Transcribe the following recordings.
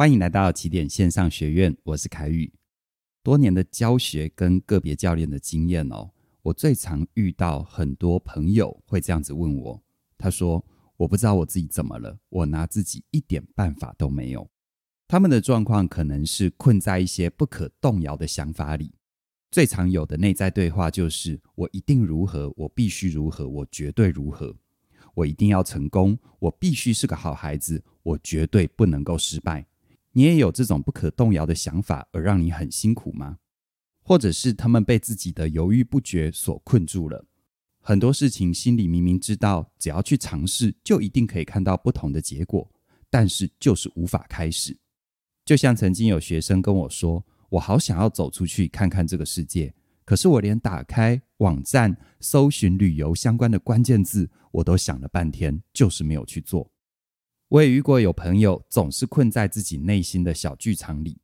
欢迎来到起点线上学院，我是凯宇。多年的教学跟个别教练的经验哦，我最常遇到很多朋友会这样子问我，他说：“我不知道我自己怎么了，我拿自己一点办法都没有。”他们的状况可能是困在一些不可动摇的想法里。最常有的内在对话就是：“我一定如何，我必须如何，我绝对如何。”我一定要成功，我必须是个好孩子，我绝对不能够失败。你也有这种不可动摇的想法，而让你很辛苦吗？或者是他们被自己的犹豫不决所困住了？很多事情心里明明知道，只要去尝试，就一定可以看到不同的结果，但是就是无法开始。就像曾经有学生跟我说：“我好想要走出去看看这个世界。”可是我连打开网站搜寻旅游相关的关键字，我都想了半天，就是没有去做。我也遇过有朋友总是困在自己内心的小剧场里，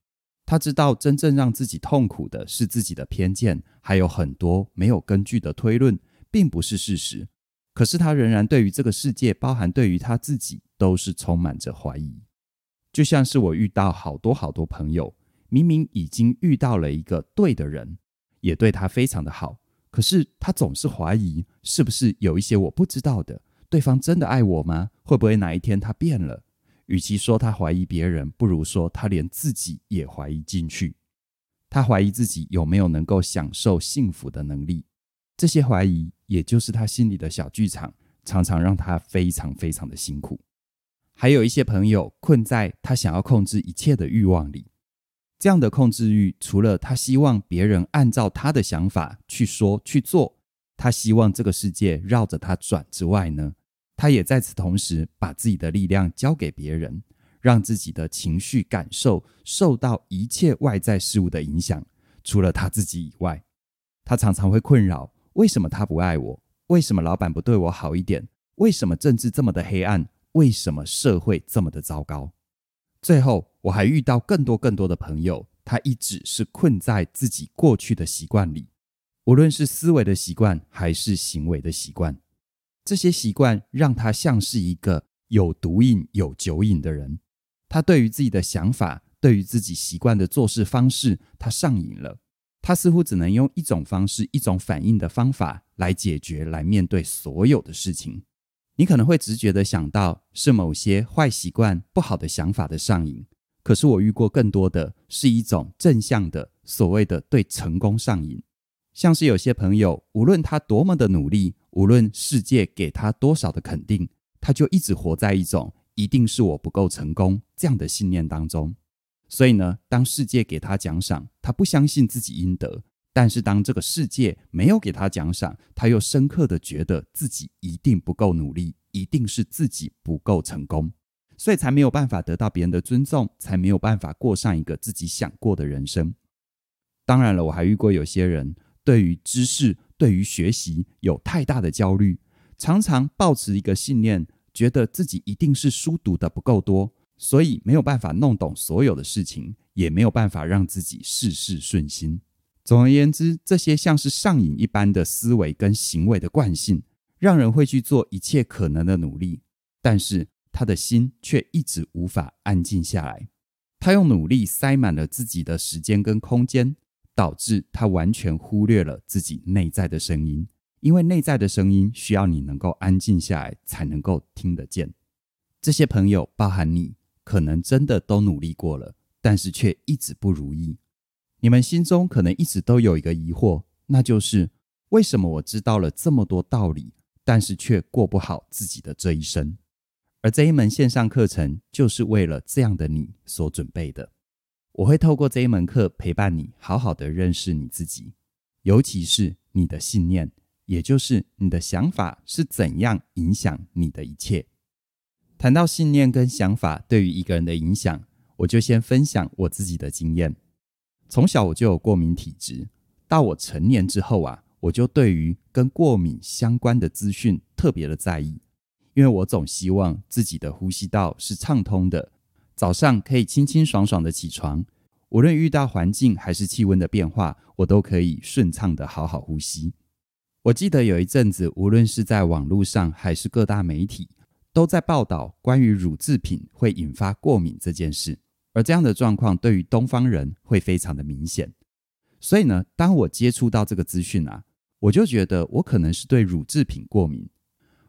他知道真正让自己痛苦的是自己的偏见，还有很多没有根据的推论，并不是事实。可是他仍然对于这个世界，包含对于他自己，都是充满着怀疑。就像是我遇到好多好多朋友，明明已经遇到了一个对的人。也对他非常的好，可是他总是怀疑，是不是有一些我不知道的？对方真的爱我吗？会不会哪一天他变了？与其说他怀疑别人，不如说他连自己也怀疑进去。他怀疑自己有没有能够享受幸福的能力。这些怀疑，也就是他心里的小剧场，常常让他非常非常的辛苦。还有一些朋友困在他想要控制一切的欲望里。这样的控制欲，除了他希望别人按照他的想法去说去做，他希望这个世界绕着他转之外呢，他也在此同时把自己的力量交给别人，让自己的情绪感受受到一切外在事物的影响。除了他自己以外，他常常会困扰：为什么他不爱我？为什么老板不对我好一点？为什么政治这么的黑暗？为什么社会这么的糟糕？最后，我还遇到更多更多的朋友，他一直是困在自己过去的习惯里，无论是思维的习惯还是行为的习惯，这些习惯让他像是一个有毒瘾、有酒瘾的人。他对于自己的想法，对于自己习惯的做事方式，他上瘾了。他似乎只能用一种方式、一种反应的方法来解决、来面对所有的事情。你可能会直觉的想到是某些坏习惯、不好的想法的上瘾，可是我遇过更多的是一种正向的所谓的对成功上瘾，像是有些朋友，无论他多么的努力，无论世界给他多少的肯定，他就一直活在一种一定是我不够成功这样的信念当中。所以呢，当世界给他奖赏，他不相信自己应得。但是，当这个世界没有给他奖赏，他又深刻的觉得自己一定不够努力，一定是自己不够成功，所以才没有办法得到别人的尊重，才没有办法过上一个自己想过的人生。当然了，我还遇过有些人对于知识、对于学习有太大的焦虑，常常抱持一个信念，觉得自己一定是书读的不够多，所以没有办法弄懂所有的事情，也没有办法让自己事事顺心。总而言之，这些像是上瘾一般的思维跟行为的惯性，让人会去做一切可能的努力，但是他的心却一直无法安静下来。他用努力塞满了自己的时间跟空间，导致他完全忽略了自己内在的声音。因为内在的声音需要你能够安静下来才能够听得见。这些朋友，包含你，可能真的都努力过了，但是却一直不如意。你们心中可能一直都有一个疑惑，那就是为什么我知道了这么多道理，但是却过不好自己的这一生？而这一门线上课程就是为了这样的你所准备的。我会透过这一门课陪伴你，好好的认识你自己，尤其是你的信念，也就是你的想法是怎样影响你的一切。谈到信念跟想法对于一个人的影响，我就先分享我自己的经验。从小我就有过敏体质，到我成年之后啊，我就对于跟过敏相关的资讯特别的在意，因为我总希望自己的呼吸道是畅通的，早上可以清清爽爽的起床，无论遇到环境还是气温的变化，我都可以顺畅的好好呼吸。我记得有一阵子，无论是在网络上还是各大媒体，都在报道关于乳制品会引发过敏这件事。而这样的状况对于东方人会非常的明显。所以呢，当我接触到这个资讯啊，我就觉得我可能是对乳制品过敏。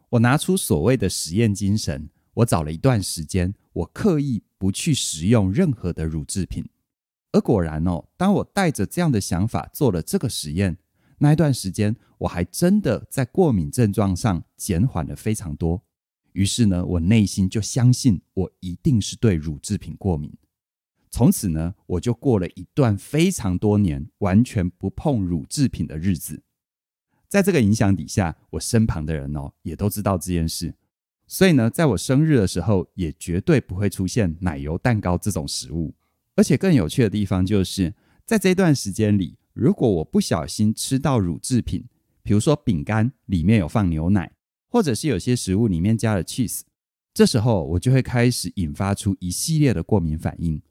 我拿出所谓的实验精神，我找了一段时间，我刻意不去食用任何的乳制品。而果然哦，当我带着这样的想法做了这个实验，那一段时间我还真的在过敏症状上减缓了非常多。于是呢，我内心就相信我一定是对乳制品过敏。从此呢，我就过了一段非常多年完全不碰乳制品的日子。在这个影响底下，我身旁的人哦也都知道这件事，所以呢，在我生日的时候，也绝对不会出现奶油蛋糕这种食物。而且更有趣的地方就是，在这段时间里，如果我不小心吃到乳制品，比如说饼干里面有放牛奶，或者是有些食物里面加了 cheese，这时候我就会开始引发出一系列的过敏反应，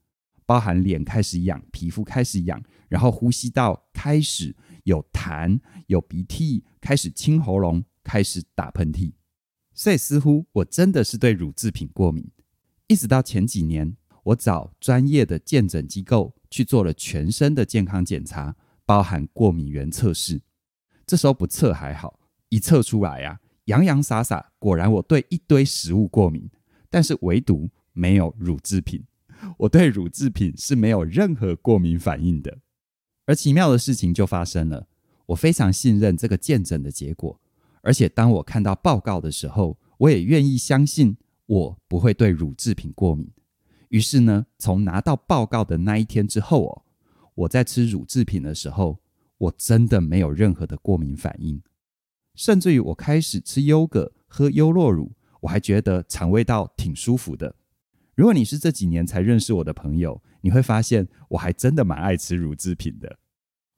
包含脸开始痒、皮肤开始痒，然后呼吸道开始有痰、有鼻涕，开始清喉咙，开始打喷嚏。所以似乎我真的是对乳制品过敏，一直到前几年。我找专业的健诊机构去做了全身的健康检查，包含过敏原测试。这时候不测还好，一测出来呀、啊，洋洋洒洒，果然我对一堆食物过敏，但是唯独没有乳制品。我对乳制品是没有任何过敏反应的。而奇妙的事情就发生了，我非常信任这个健诊的结果，而且当我看到报告的时候，我也愿意相信我不会对乳制品过敏。于是呢，从拿到报告的那一天之后哦，我在吃乳制品的时候，我真的没有任何的过敏反应，甚至于我开始吃优格、喝优酪乳，我还觉得肠胃道挺舒服的。如果你是这几年才认识我的朋友，你会发现我还真的蛮爱吃乳制品的。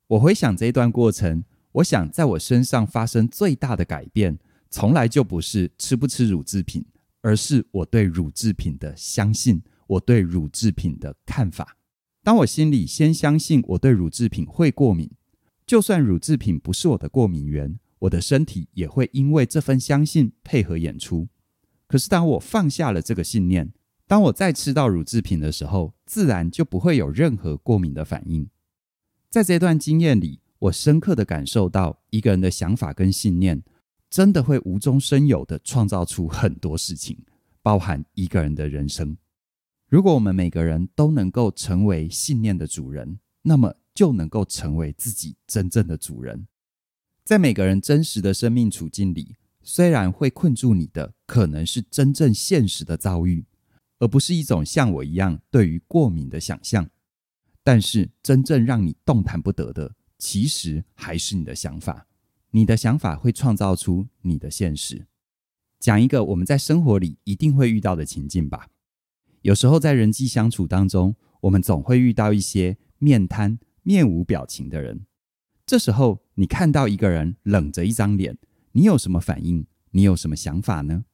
我回想这一段过程，我想在我身上发生最大的改变，从来就不是吃不吃乳制品，而是我对乳制品的相信。我对乳制品的看法，当我心里先相信我对乳制品会过敏，就算乳制品不是我的过敏源，我的身体也会因为这份相信配合演出。可是当我放下了这个信念，当我再吃到乳制品的时候，自然就不会有任何过敏的反应。在这段经验里，我深刻的感受到，一个人的想法跟信念，真的会无中生有的创造出很多事情，包含一个人的人生。如果我们每个人都能够成为信念的主人，那么就能够成为自己真正的主人。在每个人真实的生命处境里，虽然会困住你的可能是真正现实的遭遇，而不是一种像我一样对于过敏的想象，但是真正让你动弹不得的，其实还是你的想法。你的想法会创造出你的现实。讲一个我们在生活里一定会遇到的情境吧。有时候在人际相处当中，我们总会遇到一些面瘫、面无表情的人。这时候，你看到一个人冷着一张脸，你有什么反应？你有什么想法呢？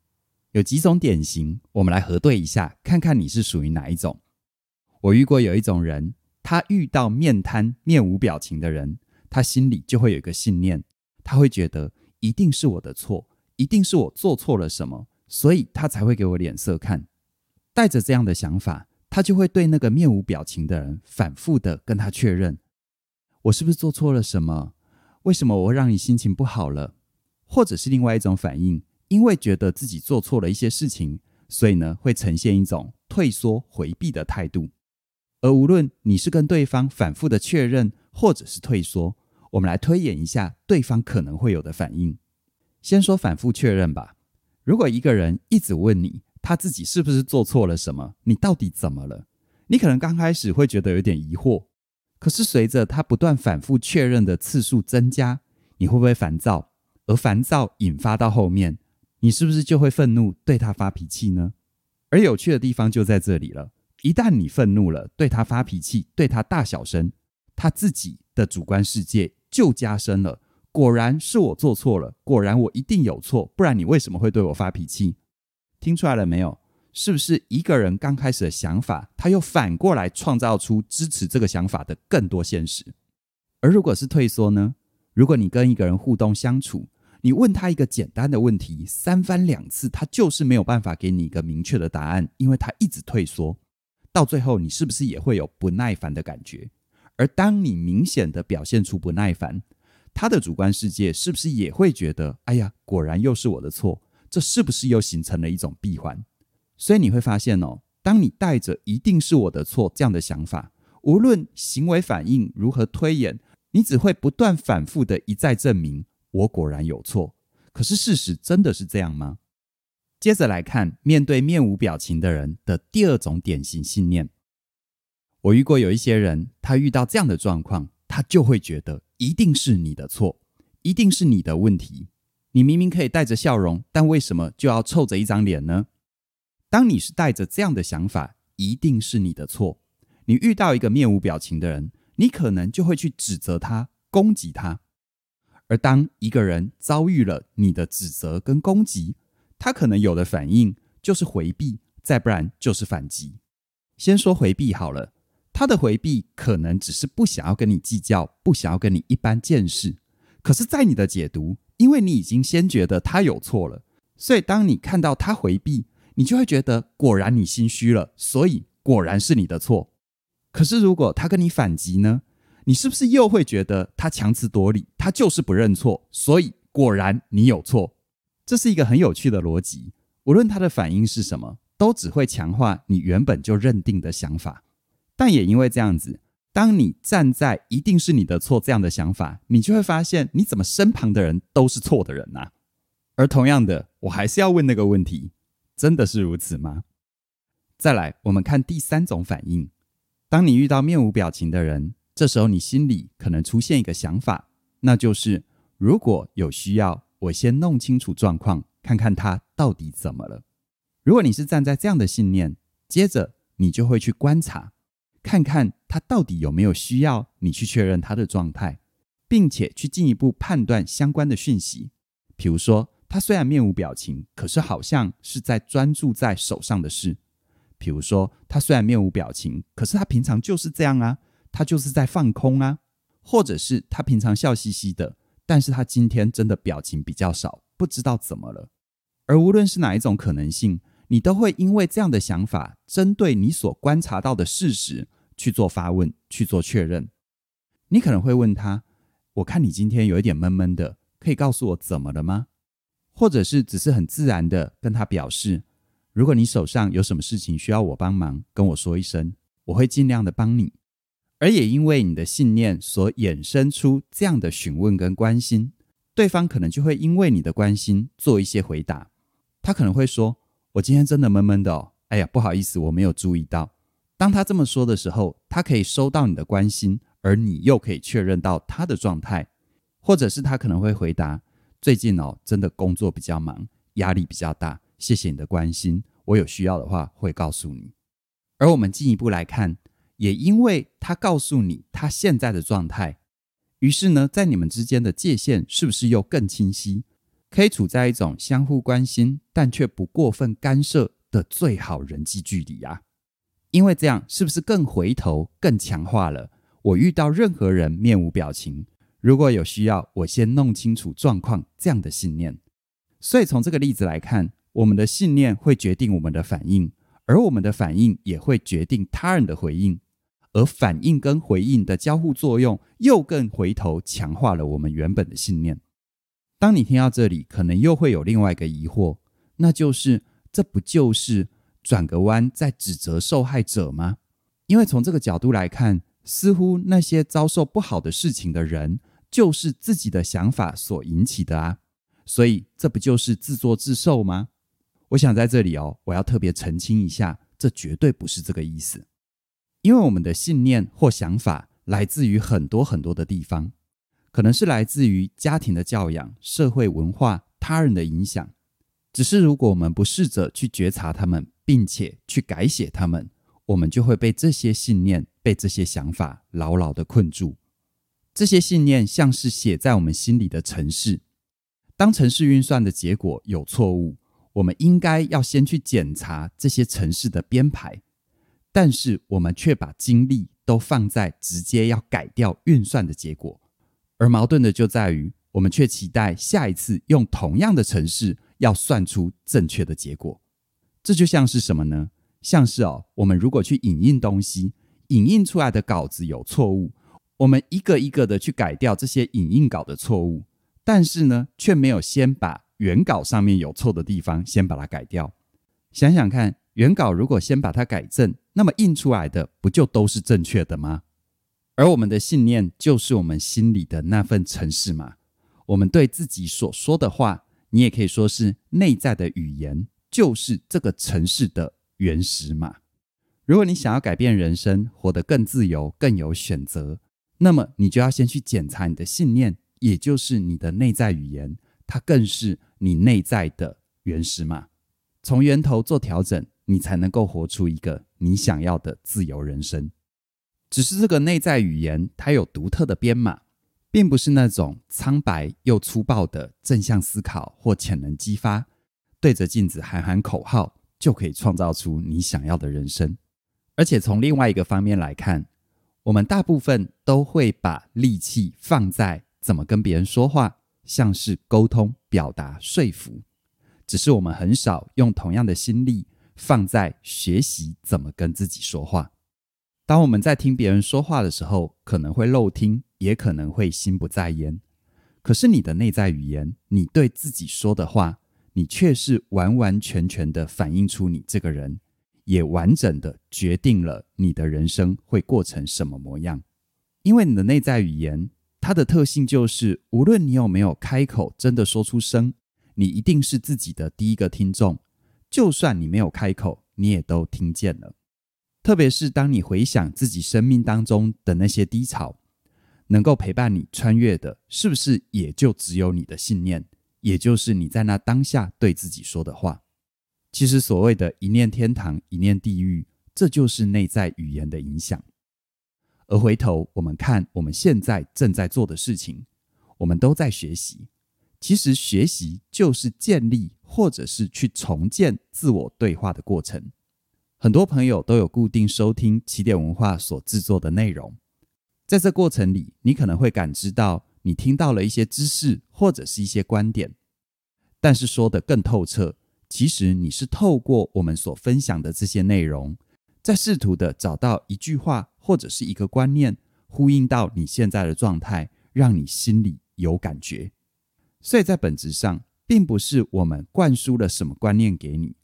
有几种典型，我们来核对一下，看看你是属于哪一种。我遇过有一种人，他遇到面瘫、面无表情的人，他心里就会有一个信念，他会觉得一定是我的错，一定是我做错了什么，所以他才会给我脸色看。带着这样的想法，他就会对那个面无表情的人反复的跟他确认：我是不是做错了什么？为什么我会让你心情不好了？或者是另外一种反应，因为觉得自己做错了一些事情，所以呢会呈现一种退缩回避的态度。而无论你是跟对方反复的确认，或者是退缩，我们来推演一下对方可能会有的反应。先说反复确认吧。如果一个人一直问你，他自己是不是做错了什么？你到底怎么了？你可能刚开始会觉得有点疑惑，可是随着他不断反复确认的次数增加，你会不会烦躁？而烦躁引发到后面，你是不是就会愤怒，对他发脾气呢？而有趣的地方就在这里了：一旦你愤怒了，对他发脾气，对他大小声，他自己的主观世界就加深了。果然是我做错了，果然我一定有错，不然你为什么会对我发脾气？听出来了没有？是不是一个人刚开始的想法，他又反过来创造出支持这个想法的更多现实？而如果是退缩呢？如果你跟一个人互动相处，你问他一个简单的问题，三番两次，他就是没有办法给你一个明确的答案，因为他一直退缩。到最后你是不是也会有不耐烦的感觉？而当你明显的表现出不耐烦，他的主观世界是不是也会觉得，哎呀，果然又是我的错？这是不是又形成了一种闭环？所以你会发现哦，当你带着“一定是我的错”这样的想法，无论行为反应如何推演，你只会不断反复的一再证明我果然有错。可是事实真的是这样吗？接着来看，面对面无表情的人的第二种典型信念。我遇过有一些人，他遇到这样的状况，他就会觉得一定是你的错，一定是你的问题。你明明可以带着笑容，但为什么就要臭着一张脸呢？当你是带着这样的想法，一定是你的错。你遇到一个面无表情的人，你可能就会去指责他、攻击他。而当一个人遭遇了你的指责跟攻击，他可能有的反应就是回避，再不然就是反击。先说回避好了，他的回避可能只是不想要跟你计较，不想要跟你一般见识。可是，在你的解读，因为你已经先觉得他有错了，所以当你看到他回避，你就会觉得果然你心虚了，所以果然是你的错。可是，如果他跟你反击呢？你是不是又会觉得他强词夺理，他就是不认错，所以果然你有错？这是一个很有趣的逻辑，无论他的反应是什么，都只会强化你原本就认定的想法。但也因为这样子，当你站在“一定是你的错”这样的想法，你就会发现，你怎么身旁的人都是错的人呐？而同样的，我还是要问那个问题：真的是如此吗？再来，我们看第三种反应：当你遇到面无表情的人，这时候你心里可能出现一个想法，那就是如果有需要。我先弄清楚状况，看看他到底怎么了。如果你是站在这样的信念，接着你就会去观察，看看他到底有没有需要你去确认他的状态，并且去进一步判断相关的讯息。比如说，他虽然面无表情，可是好像是在专注在手上的事。比如说，他虽然面无表情，可是他平常就是这样啊，他就是在放空啊，或者是他平常笑嘻嘻的。但是他今天真的表情比较少，不知道怎么了。而无论是哪一种可能性，你都会因为这样的想法，针对你所观察到的事实去做发问，去做确认。你可能会问他：“我看你今天有一点闷闷的，可以告诉我怎么了吗？”或者是只是很自然的跟他表示：“如果你手上有什么事情需要我帮忙，跟我说一声，我会尽量的帮你。”而也因为你的信念所衍生出这样的询问跟关心，对方可能就会因为你的关心做一些回答。他可能会说：“我今天真的闷闷的哦，哎呀，不好意思，我没有注意到。”当他这么说的时候，他可以收到你的关心，而你又可以确认到他的状态。或者是他可能会回答：“最近哦，真的工作比较忙，压力比较大，谢谢你的关心，我有需要的话会告诉你。”而我们进一步来看。也因为他告诉你他现在的状态，于是呢，在你们之间的界限是不是又更清晰？可以处在一种相互关心，但却不过分干涉的最好人际距离啊？因为这样是不是更回头、更强化了我遇到任何人面无表情，如果有需要，我先弄清楚状况这样的信念？所以从这个例子来看，我们的信念会决定我们的反应，而我们的反应也会决定他人的回应。而反应跟回应的交互作用，又更回头强化了我们原本的信念。当你听到这里，可能又会有另外一个疑惑，那就是这不就是转个弯在指责受害者吗？因为从这个角度来看，似乎那些遭受不好的事情的人，就是自己的想法所引起的啊。所以这不就是自作自受吗？我想在这里哦，我要特别澄清一下，这绝对不是这个意思。因为我们的信念或想法来自于很多很多的地方，可能是来自于家庭的教养、社会文化、他人的影响。只是如果我们不试着去觉察他们，并且去改写他们，我们就会被这些信念、被这些想法牢牢的困住。这些信念像是写在我们心里的程式，当程式运算的结果有错误，我们应该要先去检查这些程式的编排。但是我们却把精力都放在直接要改掉运算的结果，而矛盾的就在于，我们却期待下一次用同样的程式要算出正确的结果。这就像是什么呢？像是哦，我们如果去影印东西，影印出来的稿子有错误，我们一个一个的去改掉这些影印稿的错误，但是呢，却没有先把原稿上面有错的地方先把它改掉。想想看，原稿如果先把它改正，那么印出来的不就都是正确的吗？而我们的信念就是我们心里的那份诚实嘛。我们对自己所说的话，你也可以说是内在的语言，就是这个城市的原始码。如果你想要改变人生，活得更自由、更有选择，那么你就要先去检查你的信念，也就是你的内在语言，它更是你内在的原始码。从源头做调整，你才能够活出一个你想要的自由人生。只是这个内在语言，它有独特的编码，并不是那种苍白又粗暴的正向思考或潜能激发，对着镜子喊喊口号。就可以创造出你想要的人生。而且从另外一个方面来看，我们大部分都会把力气放在怎么跟别人说话，像是沟通、表达、说服。只是我们很少用同样的心力放在学习怎么跟自己说话。当我们在听别人说话的时候，可能会漏听，也可能会心不在焉。可是你的内在语言，你对自己说的话。你却是完完全全的反映出你这个人，也完整的决定了你的人生会过成什么模样。因为你的内在语言，它的特性就是，无论你有没有开口真的说出声，你一定是自己的第一个听众。就算你没有开口，你也都听见了。特别是当你回想自己生命当中的那些低潮，能够陪伴你穿越的，是不是也就只有你的信念？也就是你在那当下对自己说的话，其实所谓的一念天堂，一念地狱，这就是内在语言的影响。而回头我们看我们现在正在做的事情，我们都在学习。其实学习就是建立或者是去重建自我对话的过程。很多朋友都有固定收听起点文化所制作的内容，在这过程里，你可能会感知到。你听到了一些知识或者是一些观点，但是说的更透彻，其实你是透过我们所分享的这些内容，在试图的找到一句话或者是一个观念，呼应到你现在的状态，让你心里有感觉。所以在本质上，并不是我们灌输了什么观念给你，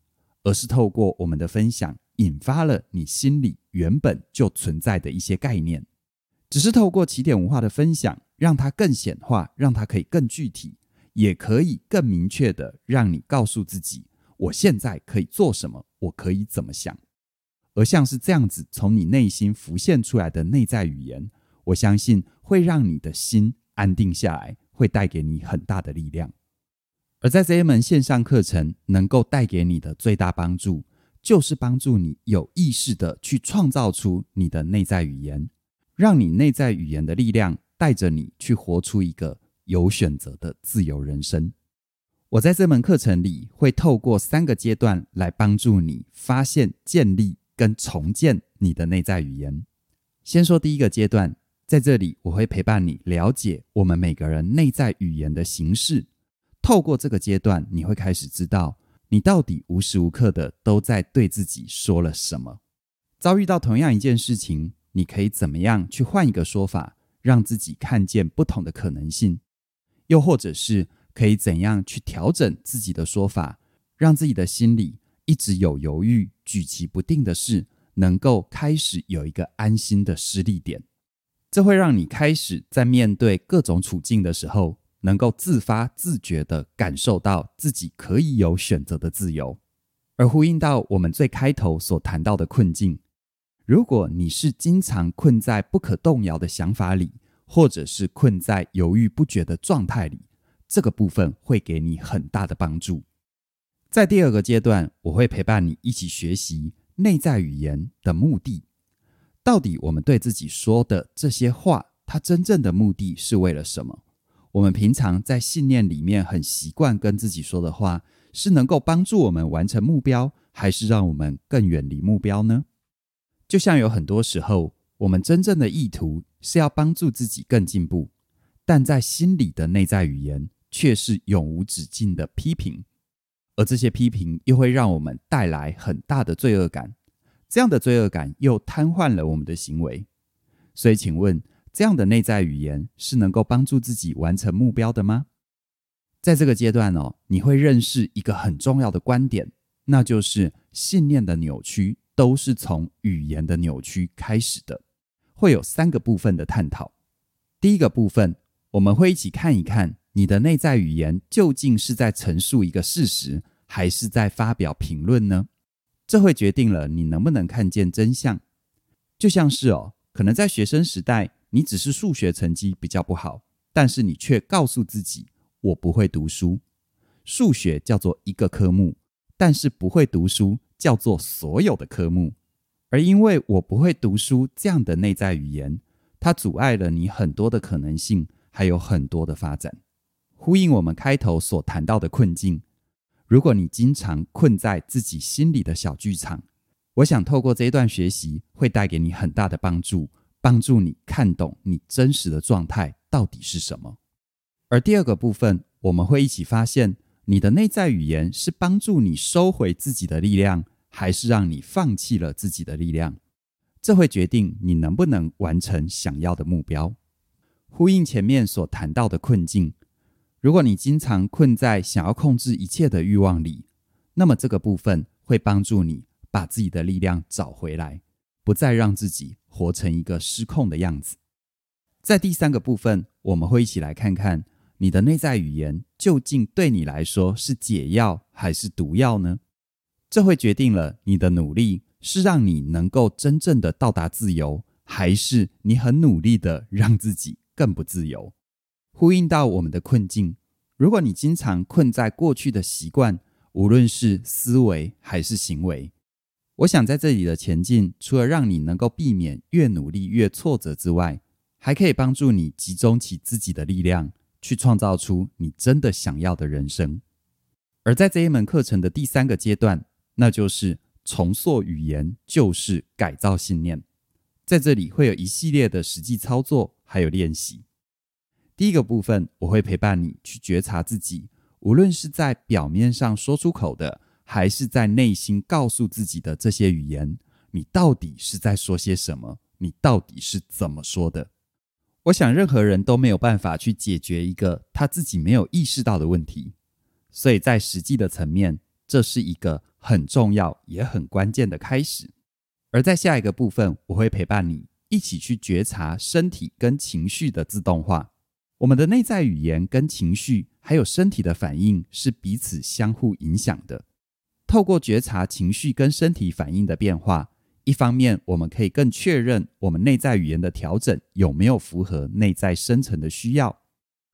而是透过我们的分享，引发了你心里原本就存在的一些概念。只是透过起点文化的分享，让它更显化，让它可以更具体，也可以更明确的让你告诉自己，我现在可以做什么，我可以怎么想。而像是这样子从你内心浮现出来的内在语言，我相信会让你的心安定下来，会带给你很大的力量。而在这一门线上课程能够带给你的最大帮助，就是帮助你有意识的去创造出你的内在语言。让你内在语言的力量带着你去活出一个有选择的自由人生。我在这门课程里会透过三个阶段来帮助你发现、建立跟重建你的内在语言。先说第一个阶段，在这里我会陪伴你了解我们每个人内在语言的形式。透过这个阶段，你会开始知道你到底无时无刻的都在对自己说了什么。遭遇到同样一件事情。你可以怎么样去换一个说法，让自己看见不同的可能性？又或者是可以怎样去调整自己的说法，让自己的心里一直有犹豫、举棋不定的事，能够开始有一个安心的失力点？这会让你开始在面对各种处境的时候，能够自发自觉地感受到自己可以有选择的自由，而呼应到我们最开头所谈到的困境。如果你是经常困在不可动摇的想法里，或者是困在犹豫不决的状态里，这个部分会给你很大的帮助。在第二个阶段，我会陪伴你一起学习内在语言的目的。到底我们对自己说的这些话，它真正的目的是为了什么？我们平常在信念里面很习惯跟自己说的话，是能够帮助我们完成目标，还是让我们更远离目标呢？就像有很多时候，我们真正的意图是要帮助自己更进步，但在心里的内在语言却是永无止境的批评，而这些批评又会让我们带来很大的罪恶感，这样的罪恶感又瘫痪了我们的行为。所以，请问，这样的内在语言是能够帮助自己完成目标的吗？在这个阶段哦，你会认识一个很重要的观点，那就是信念的扭曲都是从语言的扭曲开始的。会有三个部分的探讨。第一个部分，我们会一起看一看你的内在语言究竟是在陈述一个事实，还是在发表评论呢？这会决定了你能不能看见真相。就像是哦，可能在学生时代，你只是数学成绩比较不好，但是你却告诉自己，我不会读书。数学叫做一个科目，但是不会读书叫做所有的科目。而因为我不会读书这样的内在语言，它阻碍了你很多的可能性，还有很多的发展。呼应我们开头所谈到的困境，如果你经常困在自己心里的小剧场，我想透过这一段学习会带给你很大的帮助，帮助你看懂你真实的状态到底是什么。而第二个部分，我们会一起发现你的内在语言是帮助你收回自己的力量。还是让你放弃了自己的力量，这会决定你能不能完成想要的目标。呼应前面所谈到的困境，如果你经常困在想要控制一切的欲望里，那么这个部分会帮助你把自己的力量找回来，不再让自己活成一个失控的样子。在第三个部分，我们会一起来看看你的内在语言究竟对你来说是解药还是毒药呢？这会决定了你的努力是让你能够真正的到达自由，还是你很努力的让自己更不自由。呼应到我们的困境，如果你经常困在过去的习惯，无论是思维还是行为，我想在这里的前进，除了让你能够避免越努力越挫折之外，还可以帮助你集中起自己的力量，去创造出你真的想要的人生。而在这一门课程的第三个阶段。那就是重塑语言，就是改造信念。在这里会有一系列的实际操作，还有练习。第一个部分，我会陪伴你去觉察自己，无论是在表面上说出口的，还是在内心告诉自己的这些语言，你到底是在说些什么？你到底是怎么说的？我想，任何人都没有办法去解决一个他自己没有意识到的问题，所以在实际的层面，这是一个。很重要也很关键的开始，而在下一个部分，我会陪伴你一起去觉察身体跟情绪的自动化。我们的内在语言跟情绪还有身体的反应是彼此相互影响的。透过觉察情绪跟身体反应的变化，一方面我们可以更确认我们内在语言的调整有没有符合内在深层的需要，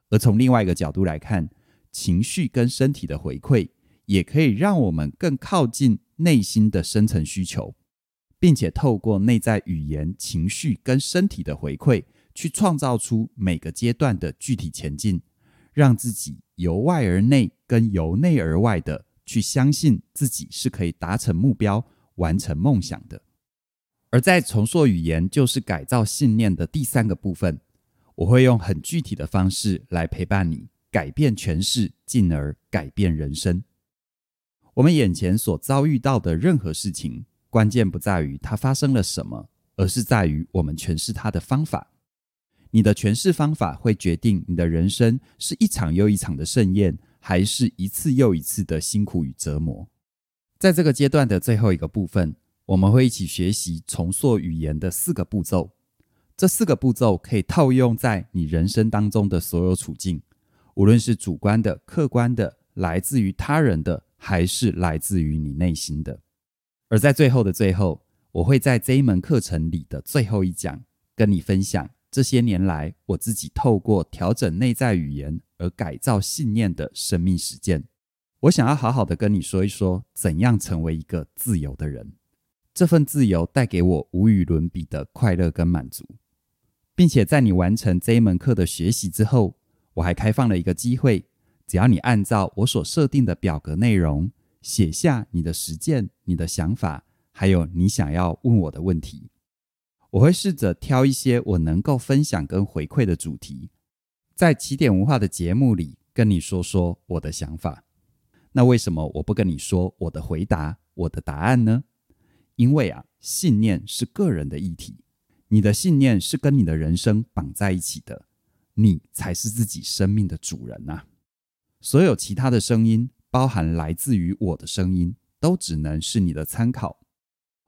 而从另外一个角度来看，情绪跟身体的回馈。也可以让我们更靠近内心的深层需求，并且透过内在语言、情绪跟身体的回馈，去创造出每个阶段的具体前进，让自己由外而内跟由内而外的去相信自己是可以达成目标、完成梦想的。而在重塑语言就是改造信念的第三个部分，我会用很具体的方式来陪伴你，改变诠释，进而改变人生。我们眼前所遭遇到的任何事情，关键不在于它发生了什么，而是在于我们诠释它的方法。你的诠释方法会决定你的人生是一场又一场的盛宴，还是一次又一次的辛苦与折磨。在这个阶段的最后一个部分，我们会一起学习重塑语言的四个步骤。这四个步骤可以套用在你人生当中的所有处境，无论是主观的、客观的，来自于他人的。还是来自于你内心的。而在最后的最后，我会在这一门课程里的最后一讲，跟你分享这些年来我自己透过调整内在语言而改造信念的生命实践。我想要好好的跟你说一说，怎样成为一个自由的人。这份自由带给我无与伦比的快乐跟满足，并且在你完成这一门课的学习之后，我还开放了一个机会。只要你按照我所设定的表格内容写下你的实践、你的想法，还有你想要问我的问题，我会试着挑一些我能够分享跟回馈的主题，在起点文化的节目里跟你说说我的想法。那为什么我不跟你说我的回答、我的答案呢？因为啊，信念是个人的议题，你的信念是跟你的人生绑在一起的，你才是自己生命的主人呐。所有其他的声音，包含来自于我的声音，都只能是你的参考。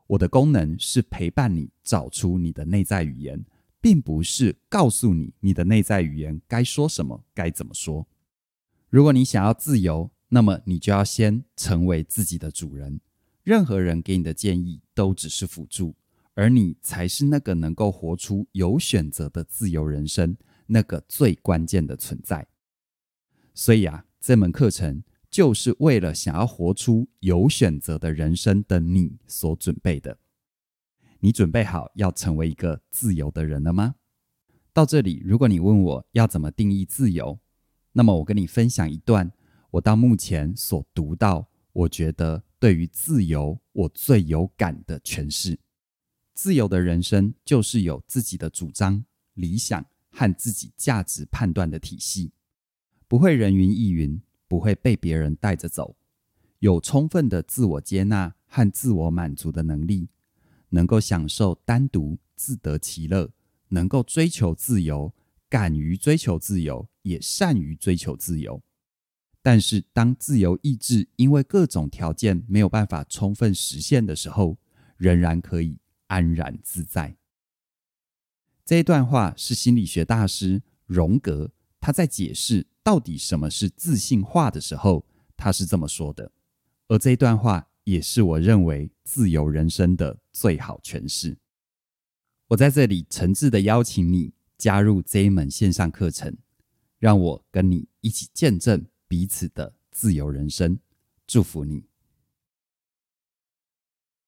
我的功能是陪伴你找出你的内在语言，并不是告诉你你的内在语言该说什么、该怎么说。如果你想要自由，那么你就要先成为自己的主人。任何人给你的建议都只是辅助，而你才是那个能够活出有选择的自由人生，那个最关键的存在。所以啊，这门课程就是为了想要活出有选择的人生的你所准备的。你准备好要成为一个自由的人了吗？到这里，如果你问我要怎么定义自由，那么我跟你分享一段我到目前所读到，我觉得对于自由我最有感的诠释。自由的人生就是有自己的主张、理想和自己价值判断的体系，不会人云亦云，不会被别人带着走，有充分的自我接纳和自我满足的能力，能够享受单独自得其乐，能够追求自由，敢于追求自由，也善于追求自由。但是，当自由意志因为各种条件没有办法充分实现的时候，仍然可以安然自在。这一段话是心理学大师荣格他在解释到底什么是自信化的时候，他是这么说的。而这一段话也是我认为自由人生的最好诠释。我在这里诚挚的邀请你加入这一门线上课程，让我跟你一起见证彼此的自由人生。祝福你。